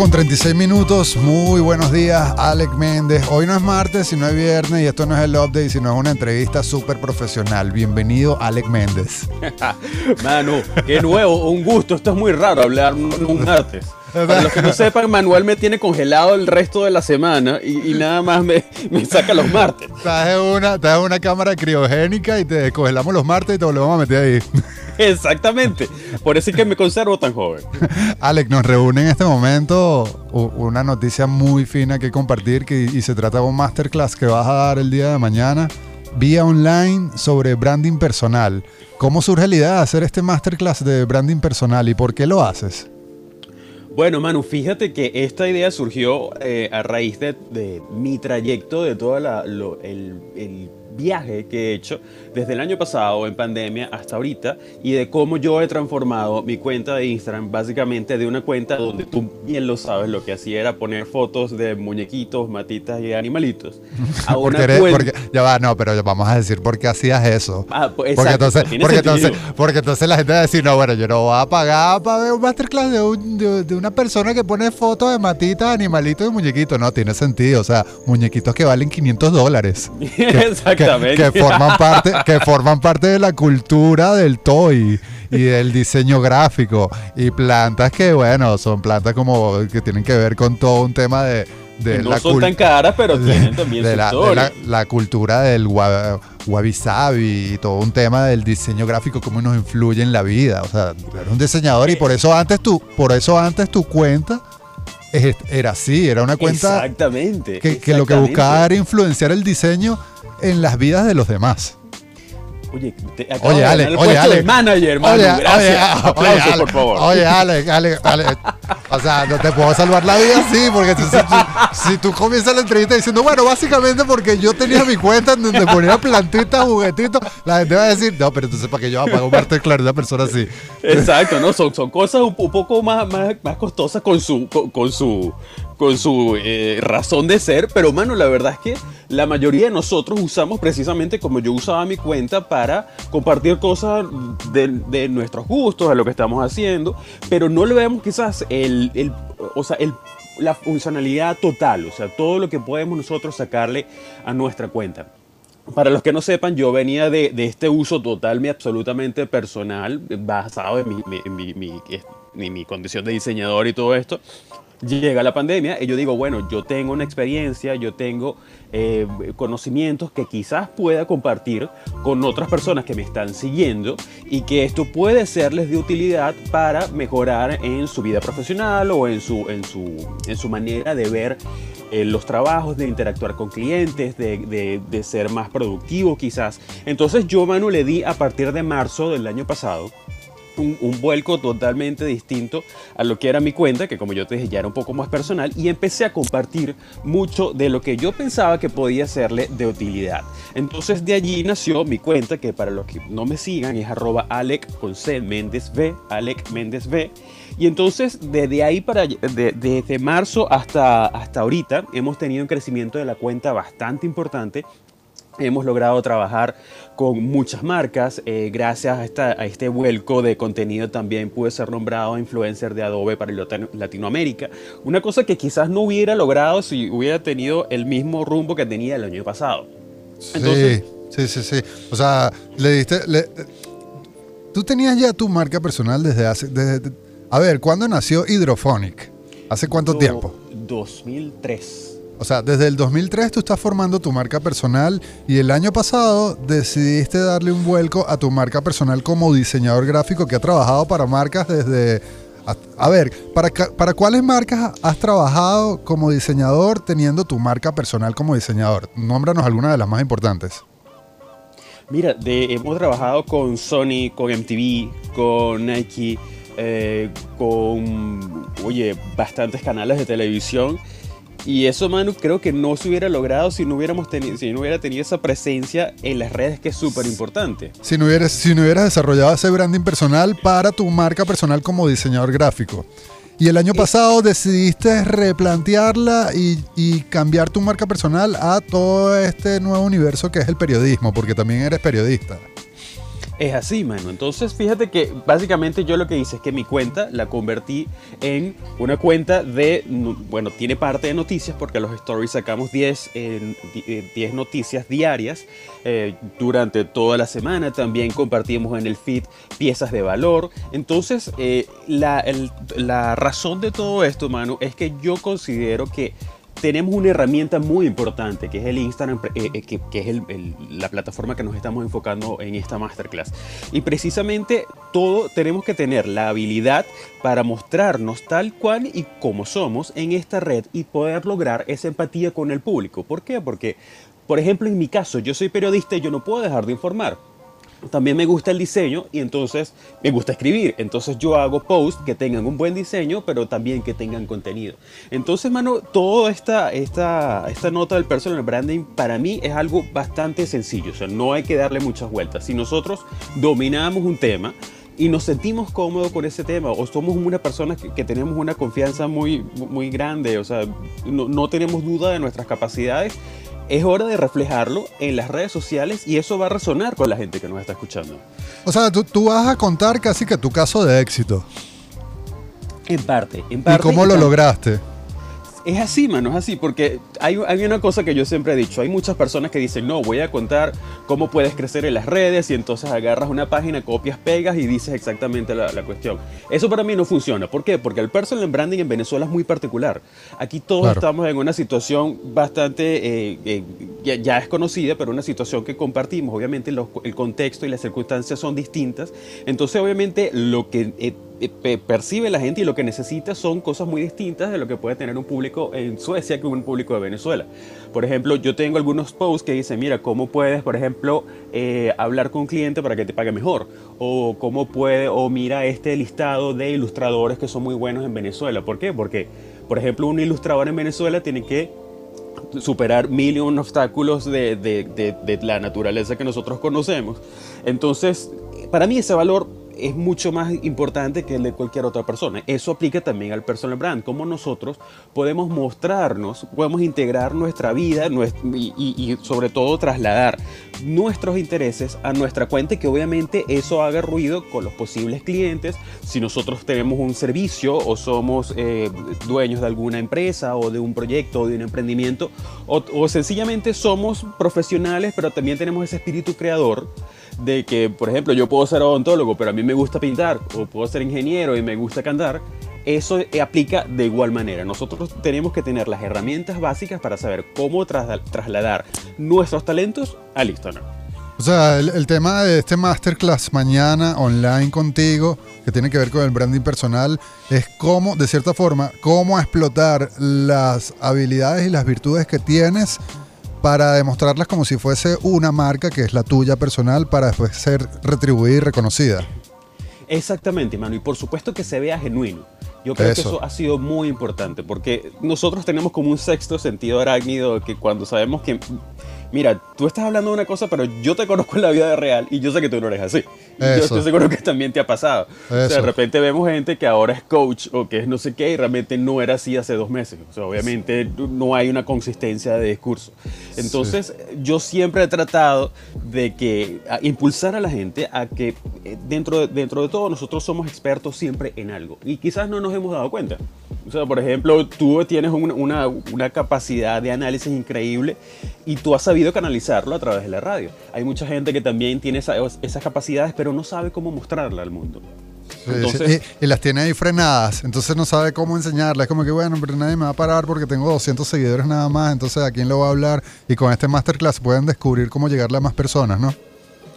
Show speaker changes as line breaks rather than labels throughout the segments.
con 36 minutos. Muy buenos días, Alec Méndez. Hoy no es martes, sino es viernes y esto no es el update, sino es una entrevista súper profesional. Bienvenido, Alec Méndez.
Manu, qué nuevo, un gusto. Esto es muy raro hablar un martes. Para los que no sepan, Manuel me tiene congelado el resto de la semana y, nada más me, saca los martes.
Traje una, una cámara criogénica y te descongelamos los martes y te volvemos a meter ahí.
Exactamente. Por eso es que me conservo tan joven.
Alex, nos reúne en este momento una noticia muy fina que compartir que, y se trata de un masterclass que vas a dar el día de mañana vía online sobre branding personal. ¿Cómo surge la idea de hacer este masterclass de branding personal y por qué lo haces?
Bueno, Manu, fíjate que esta idea surgió eh, a raíz de, mi trayecto, de todo el, el viaje que he hecho desde el año pasado en pandemia hasta ahorita y de cómo yo he transformado mi cuenta de Instagram básicamente de una cuenta donde tú bien lo sabes, lo que hacía era poner fotos de muñequitos, matitas y animalitos.
A una porque, ya va, no, pero vamos a decir por qué hacías eso. Ah, pues, porque, entonces, porque, entonces, porque entonces la gente va a decir, no, bueno, yo no voy a pagar para ver un masterclass de, de, una persona que pone fotos de matitas, animalitos y muñequitos. No, tiene sentido. O sea, muñequitos que valen 500 dólares. Que forman parte, que forman parte de la cultura del toy y del diseño gráfico. Y plantas que, bueno, son plantas como que tienen que ver con todo un tema de... de
no son tan caras, pero tienen también
de, la, la, cultura del wabi sabi y todo un tema del diseño gráfico, cómo nos influye en la vida. O sea, eres un diseñador y por eso antes tu, por eso antes tu cuenta era así, era una cuenta
exactamente,
que, que lo que buscaba era influenciar el diseño en las vidas de los demás.
Oye, te oye, Ale, oye, Ale. manager, mano. Oye, Gracias. Aplausos, por favor.
Oye, Ale, Ale, Ale. O sea, no te puedo salvar la vida así, porque si, tú comienzas la entrevista diciendo, bueno, básicamente porque yo tenía mi cuenta en donde ponía plantitas, juguetitos, la gente va a decir, no, pero entonces para que yo pagar un martes claro una persona así.
Exacto, ¿no? Son, son cosas un, poco más, más, más costosas con su, con su con su eh, razón de ser, pero mano, la verdad es que la mayoría de nosotros usamos precisamente como yo usaba mi cuenta para compartir cosas de, nuestros gustos, de lo que estamos haciendo, pero no le vemos quizás el, o sea, la funcionalidad total, o sea, todo lo que podemos nosotros sacarle a nuestra cuenta. Para los que no sepan, yo venía de, este uso total, mi absolutamente personal, basado en mi, mi condición de diseñador y todo esto llega la pandemia y yo digo, bueno, yo tengo una experiencia, yo tengo eh, conocimientos que quizás pueda compartir con otras personas que me están siguiendo y que esto puede serles de utilidad para mejorar en su vida profesional o en su, en su, en su manera de ver eh, los trabajos, de interactuar con clientes, de, de, de ser más productivo quizás. Entonces yo, Manu, le di a partir de marzo del año pasado un, vuelco totalmente distinto a lo que era mi cuenta, que como yo te dije ya era un poco más personal, y empecé a compartir mucho de lo que yo pensaba que podía serle de utilidad. Entonces de allí nació mi cuenta, que para los que no me sigan es arroba Alec con C Méndez B, Alec Méndez B. Y entonces desde ahí para desde marzo hasta, hasta ahorita hemos tenido un crecimiento de la cuenta bastante importante Hemos logrado trabajar con muchas marcas. Eh, gracias a, este vuelco de contenido también pude ser nombrado influencer de Adobe para Latinoamérica. Una cosa que quizás no hubiera logrado si hubiera tenido el mismo rumbo que tenía el año pasado.
sí, sí, sí, sí. O sea, le diste... Tú tenías ya tu marca personal desde hace... a ver, ¿cuándo nació Hydrophonic? ¿Hace cuánto tiempo?
2003.
O sea, desde el 2003 tú estás formando tu marca personal y el año pasado decidiste darle un vuelco a tu marca personal como diseñador gráfico que ha trabajado para marcas desde... A, ver, ¿para, ¿para cuáles marcas has trabajado como diseñador teniendo tu marca personal como diseñador? Nómbranos alguna de las más importantes.
Mira, hemos trabajado con Sony, con MTV, con Nike, eh, con, oye, bastantes canales de televisión y eso, Manu, creo que no se hubiera logrado si no, hubiéramos tenido, si no hubiera tenido esa presencia en las redes, que es súper importante.
Si, no hubieras, si no hubieras desarrollado ese branding personal para tu marca personal como diseñador gráfico. Y el año pasado decidiste replantearla y, y, cambiar tu marca personal a todo este nuevo universo que es el periodismo, porque también eres periodista.
Es así, mano. Entonces, fíjate que básicamente yo lo que hice es que mi cuenta la convertí en una cuenta de, bueno, tiene parte de noticias porque los stories sacamos 10, 10 eh, noticias diarias eh, durante toda la semana. También compartimos en el feed piezas de valor. Entonces, eh, la, la razón de todo esto, mano, es que yo considero que tenemos una herramienta muy importante que es el Instagram, eh, eh, que, es la plataforma que nos estamos enfocando en esta masterclass. Y precisamente todo tenemos que tener la habilidad para mostrarnos tal cual y como somos en esta red y poder lograr esa empatía con el público. ¿Por qué? Porque, por ejemplo, en mi caso, yo soy periodista y yo no puedo dejar de informar también me gusta el diseño y entonces me gusta escribir. Entonces yo hago posts que tengan un buen diseño, pero también que tengan contenido. Entonces, mano, toda esta, esta, esta nota del personal branding para mí es algo bastante sencillo. O sea, no hay que darle muchas vueltas. Si nosotros dominamos un tema, y nos sentimos cómodos con ese tema o somos una persona que, tenemos una confianza muy, muy grande, o sea, no, no, tenemos duda de nuestras capacidades, es hora de reflejarlo en las redes sociales y eso va a resonar con la gente que nos está escuchando.
O sea, tú, vas a contar casi que tu caso de éxito.
En parte, en parte.
¿Y cómo lo lograste?
Es así, mano, es así, porque hay, hay, una cosa que yo siempre he dicho, hay muchas personas que dicen, no, voy a contar cómo puedes crecer en las redes y entonces agarras una página, copias, pegas y dices exactamente la, cuestión. Eso para mí no funciona, ¿por qué? Porque el personal branding en Venezuela es muy particular. Aquí todos estamos en una situación bastante, eh, eh, ya, es conocida, pero una situación que compartimos, obviamente el contexto y las circunstancias son distintas, entonces obviamente lo que... Eh, percibe la gente y lo que necesita son cosas muy distintas de lo que puede tener un público en Suecia que un público de Venezuela. Por ejemplo, yo tengo algunos posts que dicen, mira, ¿cómo puedes, por ejemplo, eh, hablar con un cliente para que te pague mejor? O cómo puede, o mira este listado de ilustradores que son muy buenos en Venezuela. ¿Por qué? Porque, por ejemplo, un ilustrador en Venezuela tiene que superar mil y un obstáculos de, la naturaleza que nosotros conocemos. Entonces, para mí ese valor es mucho más importante que el de cualquier otra persona. Eso aplica también al personal brand, cómo nosotros podemos mostrarnos, podemos integrar nuestra vida y, sobre todo trasladar nuestros intereses a nuestra cuenta que obviamente eso haga ruido con los posibles clientes. Si nosotros tenemos un servicio o somos eh, dueños de alguna empresa o de un proyecto o de un emprendimiento o sencillamente somos profesionales pero también tenemos ese espíritu creador de que, por ejemplo, yo puedo ser odontólogo, pero a mí me gusta pintar, o puedo ser ingeniero y me gusta cantar, eso aplica de igual manera. Nosotros tenemos que tener las herramientas básicas para saber cómo trasladar nuestros talentos al Instagram.
O sea, el, tema de este masterclass mañana online contigo, que tiene que ver con el branding personal, es cómo, de cierta forma, cómo explotar las habilidades y las virtudes que tienes para demostrarlas como si fuese una marca que es la tuya personal para después ser retribuida y reconocida.
Exactamente, mano, y por supuesto que se vea genuino. Yo creo que eso ha sido muy importante porque nosotros tenemos como un sexto sentido arácnido que cuando sabemos que mira, tú estás hablando de una cosa, pero yo te conozco en la vida real y yo sé que tú no eres así. Yo estoy seguro que también te ha pasado. O sea, de repente vemos gente que ahora es coach o que es no sé qué y realmente no era así hace dos meses. O sea, obviamente no hay una consistencia de discurso. Entonces, yo siempre he tratado de que impulsar a la gente a que eh, dentro de, dentro de todo nosotros somos expertos siempre en algo y quizás no nos hemos dado cuenta. O sea, por ejemplo, tú tienes una, una capacidad de análisis increíble y tú has sabido canalizarlo a través de la radio. Hay mucha gente que también tiene esas capacidades, pero no sabe cómo mostrarla al mundo.
Y, las tiene ahí frenadas, entonces no sabe cómo enseñarla. Es como que, bueno, pero nadie me va a parar porque tengo 200 seguidores nada más, entonces a quién lo va a hablar. Y con este masterclass pueden descubrir cómo llegarle a más personas, ¿no?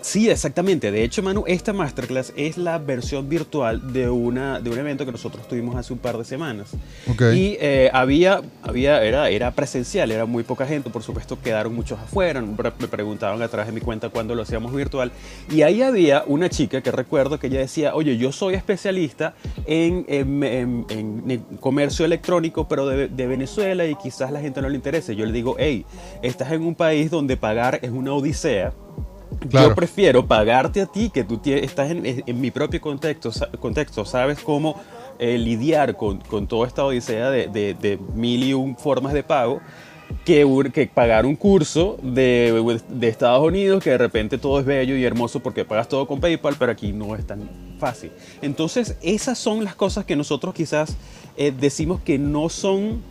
Sí, exactamente. De hecho, Manu, esta masterclass es la versión virtual de, una, de un evento que nosotros tuvimos hace un par de semanas. Y eh, había, había era, era presencial, era muy poca gente, por supuesto quedaron muchos afuera, me preguntaban a través de mi cuenta cuándo lo hacíamos virtual. Y ahí había una chica que recuerdo que ella decía, oye, yo soy especialista en, en, comercio electrónico, pero de, de, Venezuela y quizás la gente no le interese. Yo le digo, hey, estás en un país donde pagar es una odisea yo prefiero pagarte a ti, que tú estás en, mi propio contexto, contexto sabes cómo eh, lidiar con, con, toda esta odisea de, de, mil y un formas de pago. que, que pagar un curso de, de, Estados Unidos, que de repente todo es bello y hermoso porque pagas todo con PayPal, pero aquí no es tan fácil. Entonces, esas son las cosas que nosotros quizás eh, decimos que no son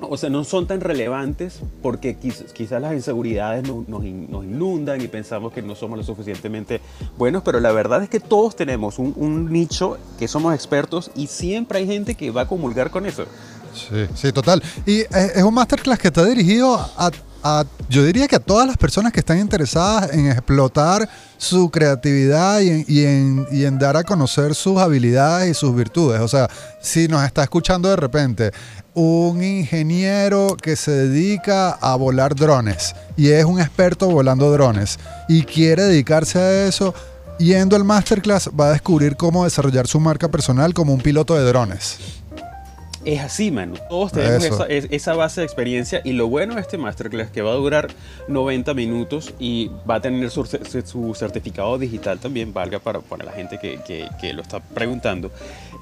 o sea, no son tan relevantes porque quizás las inseguridades nos, inundan y pensamos que no somos lo suficientemente buenos, pero la verdad es que todos tenemos un, nicho que somos expertos y siempre hay gente que va a comulgar con eso.
Sí, sí, total. Y es un masterclass que está dirigido a yo diría que a todas las personas que están interesadas en explotar su creatividad y en, dar a conocer sus habilidades y sus virtudes. O sea, si nos está escuchando de repente un ingeniero que se dedica a volar drones y es un experto volando drones y quiere dedicarse a eso, yendo al masterclass va a descubrir cómo desarrollar su marca personal como un piloto de drones
es así, mano. Todos tenemos esa, base de experiencia y lo bueno de este masterclass que va a durar 90 minutos y va a tener su, certificado digital también, valga para, para la gente que, que, lo está preguntando.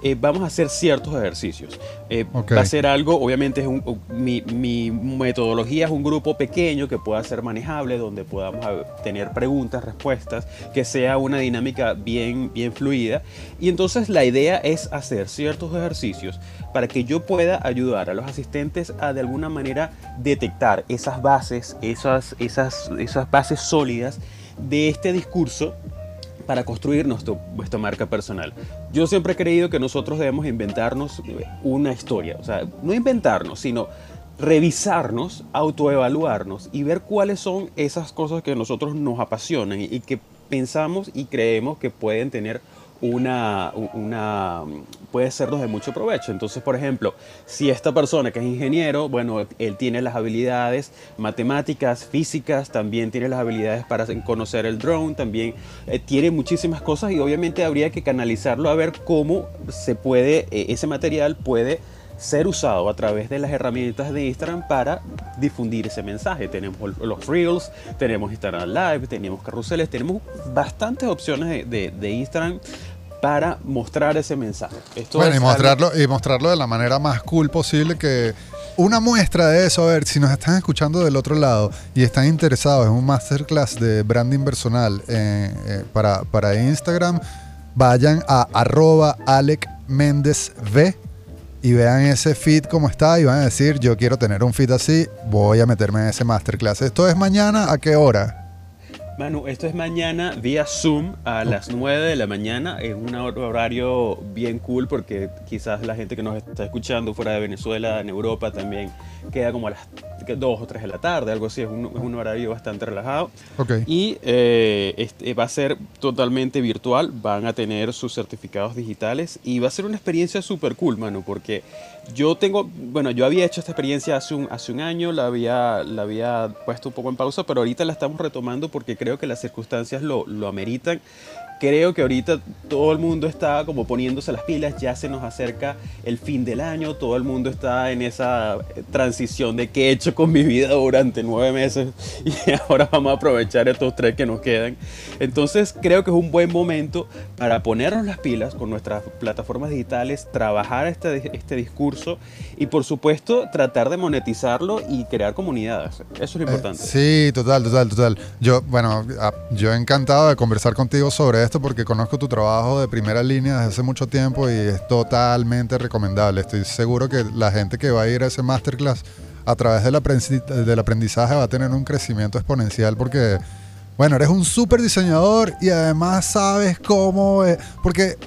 Eh, vamos a hacer ciertos ejercicios. Eh, va a ser algo, obviamente, es mi, mi, metodología es un grupo pequeño que pueda ser manejable, donde podamos tener preguntas, respuestas, que sea una dinámica bien, bien fluida. Y entonces la idea es hacer ciertos ejercicios para que yo pueda ayudar a los asistentes a de alguna manera detectar esas bases, esas, esas, esas bases sólidas de este discurso para construir nuestro, nuestra marca personal. Yo siempre he creído que nosotros debemos inventarnos una historia, o sea, no inventarnos, sino revisarnos, autoevaluarnos y ver cuáles son esas cosas que a nosotros nos apasionan y que pensamos y creemos que pueden tener una, una, puede sernos de mucho provecho. Entonces, por ejemplo, si esta persona que es ingeniero, bueno, él tiene las habilidades matemáticas, físicas, también tiene las habilidades para conocer el drone, también eh, tiene muchísimas cosas y obviamente habría que canalizarlo a ver cómo se puede, eh, ese material puede ser usado a través de las herramientas de Instagram para difundir ese mensaje. Tenemos los Reels, tenemos Instagram Live, tenemos carruseles, tenemos bastantes opciones de, de, Instagram para mostrar ese mensaje.
bueno, y mostrarlo, y mostrarlo de la manera más cool posible que una muestra de eso, a ver, si nos están escuchando del otro lado y están interesados en un masterclass de branding personal eh, eh, para, para Instagram, vayan a arroba Alec Méndez V y vean ese feed como está y van a decir, yo quiero tener un feed así, voy a meterme en ese masterclass. ¿Esto es mañana? ¿A qué hora?
Manu, esto es mañana vía Zoom a las 9 de la mañana. Es un horario bien cool porque quizás la gente que nos está escuchando fuera de Venezuela, en Europa también, queda como a las 2 o 3 de la tarde, algo así. Es un, horario bastante relajado. Okay. Y eh, este, va a ser totalmente virtual. Van a tener sus certificados digitales y va a ser una experiencia súper cool, Manu, porque yo tengo, bueno, yo había hecho esta experiencia hace un, hace un año, la había, la había puesto un poco en pausa, pero ahorita la estamos retomando porque creo que las circunstancias lo, lo ameritan creo que ahorita todo el mundo está como poniéndose las pilas, ya se nos acerca el fin del año, todo el mundo está en esa transición de qué he hecho con mi vida durante nueve meses y ahora vamos a aprovechar estos tres que nos quedan. Entonces creo que es un buen momento para ponernos las pilas con nuestras plataformas digitales, trabajar este, este discurso y por supuesto tratar de monetizarlo y crear comunidades. Eso es lo eh, importante.
sí, total, total, total. Yo, bueno, ah, yo encantado de conversar contigo sobre esto porque conozco tu trabajo de primera línea desde hace mucho tiempo y es totalmente recomendable. Estoy seguro que la gente que va a ir a ese masterclass a través del, aprendizaje va a tener un crecimiento exponencial porque, bueno, eres un súper diseñador y además sabes cómo... porque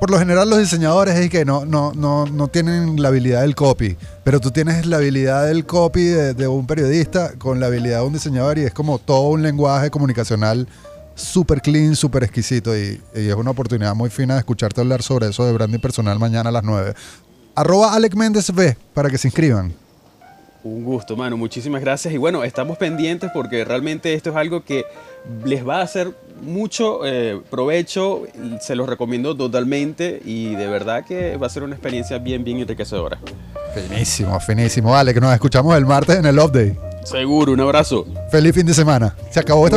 por lo general los diseñadores es que no, no, no, no tienen la habilidad del copy, pero tú tienes la habilidad del copy de, de un periodista con la habilidad de un diseñador y es como todo un lenguaje comunicacional súper clean, súper exquisito y, es una oportunidad muy fina de escucharte hablar sobre eso de branding personal mañana a las 9. Arroba Alec Méndez B para que se inscriban.
Un gusto, mano. Muchísimas gracias. Y bueno, estamos pendientes porque realmente esto es algo que les va a hacer mucho eh, provecho. Se los recomiendo totalmente y de verdad que va a ser una experiencia bien, bien enriquecedora.
Finísimo, finísimo. Vale, que nos escuchamos el martes en el Love Day.
Seguro, un abrazo.
Feliz fin de semana. Se acabó esta